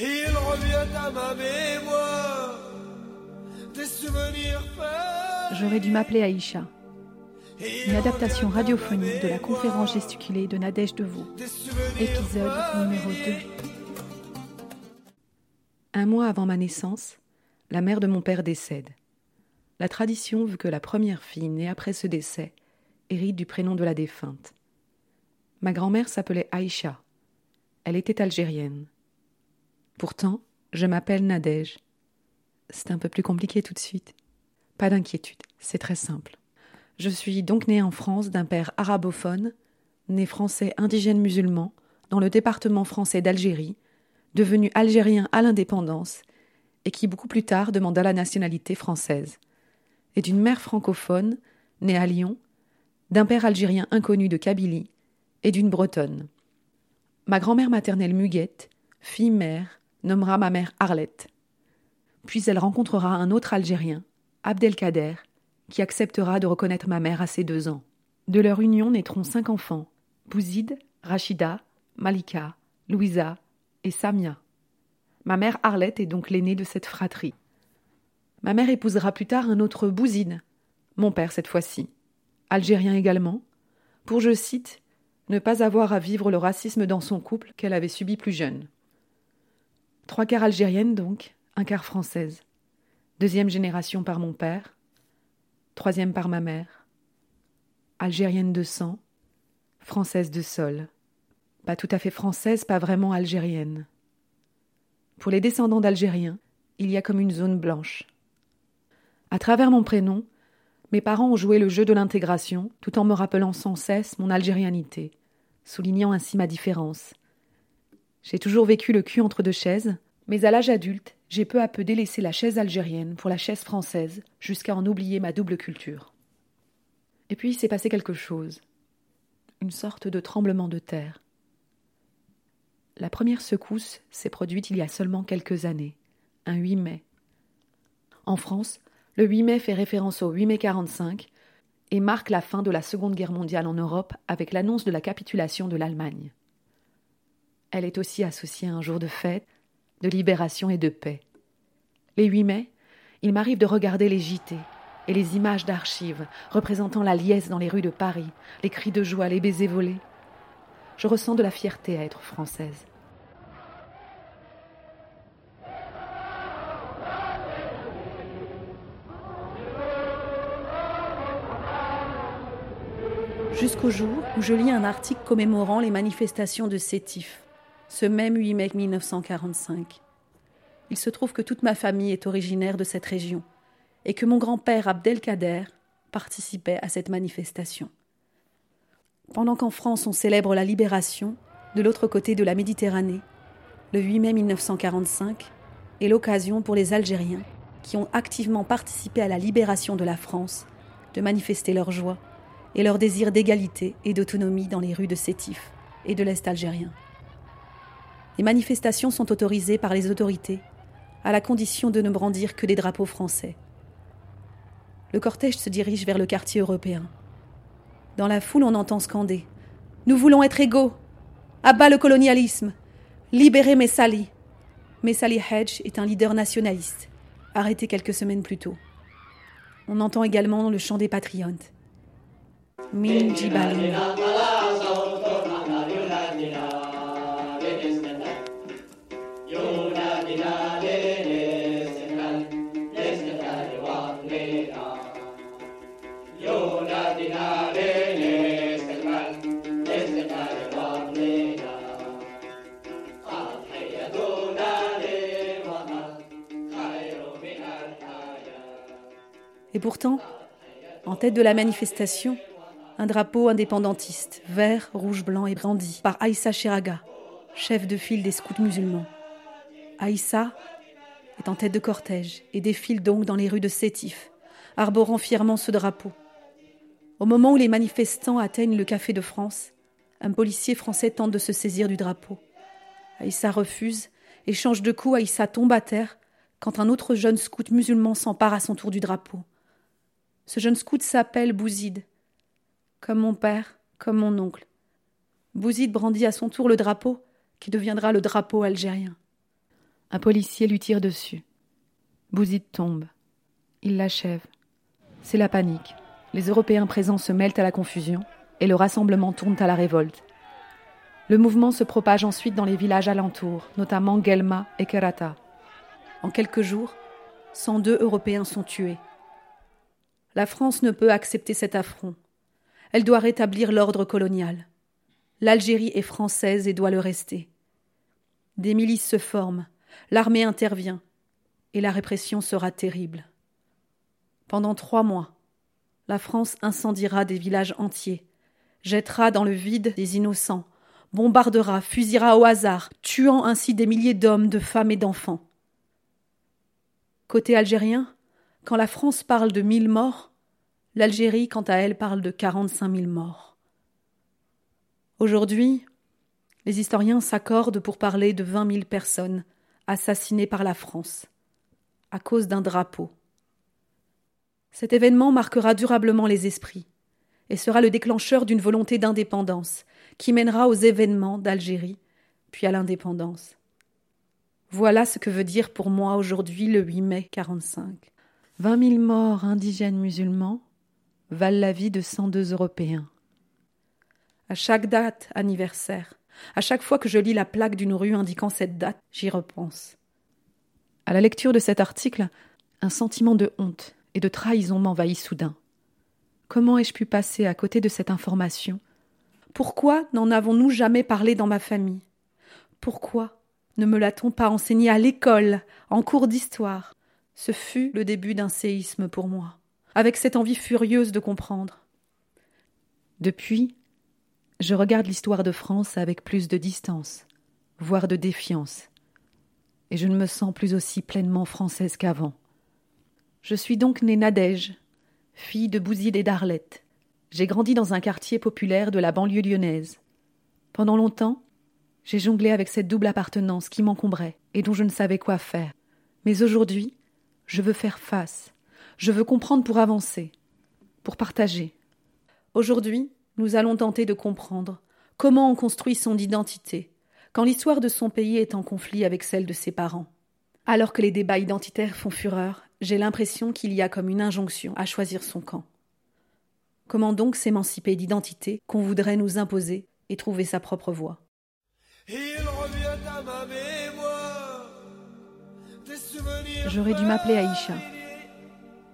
Il revient à ma mémoire des souvenirs J'aurais dû m'appeler Aïcha. Une adaptation radiophonique de la conférence gesticulée de Nadège Deveau. Épisode numéro 2. Un mois avant ma naissance, la mère de mon père décède. La tradition veut que la première fille née après ce décès hérite du prénom de la défunte. Ma grand-mère s'appelait Aïcha. Elle était algérienne. Pourtant, je m'appelle Nadège. C'est un peu plus compliqué tout de suite. Pas d'inquiétude, c'est très simple. Je suis donc née en France d'un père arabophone, né français indigène musulman, dans le département français d'Algérie, devenu algérien à l'indépendance, et qui beaucoup plus tard demanda la nationalité française, et d'une mère francophone, née à Lyon, d'un père algérien inconnu de Kabylie, et d'une bretonne. Ma grand-mère maternelle Muguette, fille-mère, nommera ma mère Arlette. Puis elle rencontrera un autre Algérien, Abdelkader, qui acceptera de reconnaître ma mère à ses deux ans. De leur union naîtront cinq enfants Bouzid, Rachida, Malika, Louisa et Samia. Ma mère Arlette est donc l'aînée de cette fratrie. Ma mère épousera plus tard un autre Bouzid, mon père cette fois-ci, algérien également, pour, je cite, ne pas avoir à vivre le racisme dans son couple qu'elle avait subi plus jeune. Trois quarts algérienne donc, un quart française. Deuxième génération par mon père, troisième par ma mère. Algérienne de sang, française de sol. Pas tout à fait française, pas vraiment algérienne. Pour les descendants d'Algériens, il y a comme une zone blanche. À travers mon prénom, mes parents ont joué le jeu de l'intégration tout en me rappelant sans cesse mon algérianité, soulignant ainsi ma différence. J'ai toujours vécu le cul entre deux chaises, mais à l'âge adulte, j'ai peu à peu délaissé la chaise algérienne pour la chaise française, jusqu'à en oublier ma double culture. Et puis il s'est passé quelque chose, une sorte de tremblement de terre. La première secousse s'est produite il y a seulement quelques années, un 8 mai. En France, le 8 mai fait référence au 8 mai 45 et marque la fin de la Seconde Guerre mondiale en Europe avec l'annonce de la capitulation de l'Allemagne. Elle est aussi associée à un jour de fête, de libération et de paix. Les 8 mai, il m'arrive de regarder les JT et les images d'archives représentant la liesse dans les rues de Paris, les cris de joie, les baisers volés. Je ressens de la fierté à être française. Jusqu'au jour où je lis un article commémorant les manifestations de Sétif ce même 8 mai 1945. Il se trouve que toute ma famille est originaire de cette région et que mon grand-père Abdelkader participait à cette manifestation. Pendant qu'en France on célèbre la libération, de l'autre côté de la Méditerranée, le 8 mai 1945 est l'occasion pour les Algériens qui ont activement participé à la libération de la France de manifester leur joie et leur désir d'égalité et d'autonomie dans les rues de Sétif et de l'Est algérien. Les manifestations sont autorisées par les autorités, à la condition de ne brandir que des drapeaux français. Le cortège se dirige vers le quartier européen. Dans la foule, on entend scander Nous voulons être égaux Abat le colonialisme Libérez Messali Messali Hedge est un leader nationaliste, arrêté quelques semaines plus tôt. On entend également le chant des patriotes. Et pourtant, en tête de la manifestation, un drapeau indépendantiste, vert, rouge, blanc et brandi par Aïssa Chiraga, chef de file des scouts musulmans. Aïssa est en tête de cortège et défile donc dans les rues de Sétif, arborant fièrement ce drapeau. Au moment où les manifestants atteignent le Café de France, un policier français tente de se saisir du drapeau. Aïssa refuse et change de coup. Aïssa tombe à terre quand un autre jeune scout musulman s'empare à son tour du drapeau. Ce jeune scout s'appelle Bouzid, comme mon père, comme mon oncle. Bouzid brandit à son tour le drapeau, qui deviendra le drapeau algérien. Un policier lui tire dessus. Bouzid tombe. Il l'achève. C'est la panique. Les Européens présents se mêlent à la confusion et le rassemblement tourne à la révolte. Le mouvement se propage ensuite dans les villages alentours, notamment Gelma et Kerata. En quelques jours, 102 Européens sont tués. La France ne peut accepter cet affront. Elle doit rétablir l'ordre colonial. L'Algérie est française et doit le rester. Des milices se forment, l'armée intervient, et la répression sera terrible. Pendant trois mois, la France incendiera des villages entiers, jettera dans le vide des innocents, bombardera, fusillera au hasard, tuant ainsi des milliers d'hommes, de femmes et d'enfants. Côté algérien, quand la France parle de mille morts, l'Algérie, quant à elle, parle de quarante-cinq mille morts. Aujourd'hui, les historiens s'accordent pour parler de vingt mille personnes assassinées par la France, à cause d'un drapeau. Cet événement marquera durablement les esprits et sera le déclencheur d'une volonté d'indépendance qui mènera aux événements d'Algérie, puis à l'indépendance. Voilà ce que veut dire pour moi aujourd'hui le 8 mai 45. Vingt mille morts indigènes musulmans valent la vie de 102 Européens. À chaque date anniversaire, à chaque fois que je lis la plaque d'une rue indiquant cette date, j'y repense. À la lecture de cet article, un sentiment de honte et de trahison m'envahit soudain. Comment ai-je pu passer à côté de cette information? Pourquoi n'en avons-nous jamais parlé dans ma famille? Pourquoi ne me l'a-t-on pas enseigné à l'école, en cours d'histoire? Ce fut le début d'un séisme pour moi, avec cette envie furieuse de comprendre. Depuis, je regarde l'histoire de France avec plus de distance, voire de défiance, et je ne me sens plus aussi pleinement française qu'avant. Je suis donc née Nadège, fille de Bouzide et d'Arlette. J'ai grandi dans un quartier populaire de la banlieue lyonnaise. Pendant longtemps, j'ai jonglé avec cette double appartenance qui m'encombrait et dont je ne savais quoi faire. Mais aujourd'hui, je veux faire face. Je veux comprendre pour avancer, pour partager. Aujourd'hui, nous allons tenter de comprendre comment on construit son identité quand l'histoire de son pays est en conflit avec celle de ses parents. Alors que les débats identitaires font fureur, j'ai l'impression qu'il y a comme une injonction à choisir son camp. Comment donc s'émanciper d'identité qu'on voudrait nous imposer et trouver sa propre voie? J'aurais dû m'appeler Aïcha,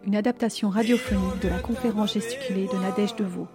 une adaptation radiophonique de la conférence gesticulée de Nadège de Vaux.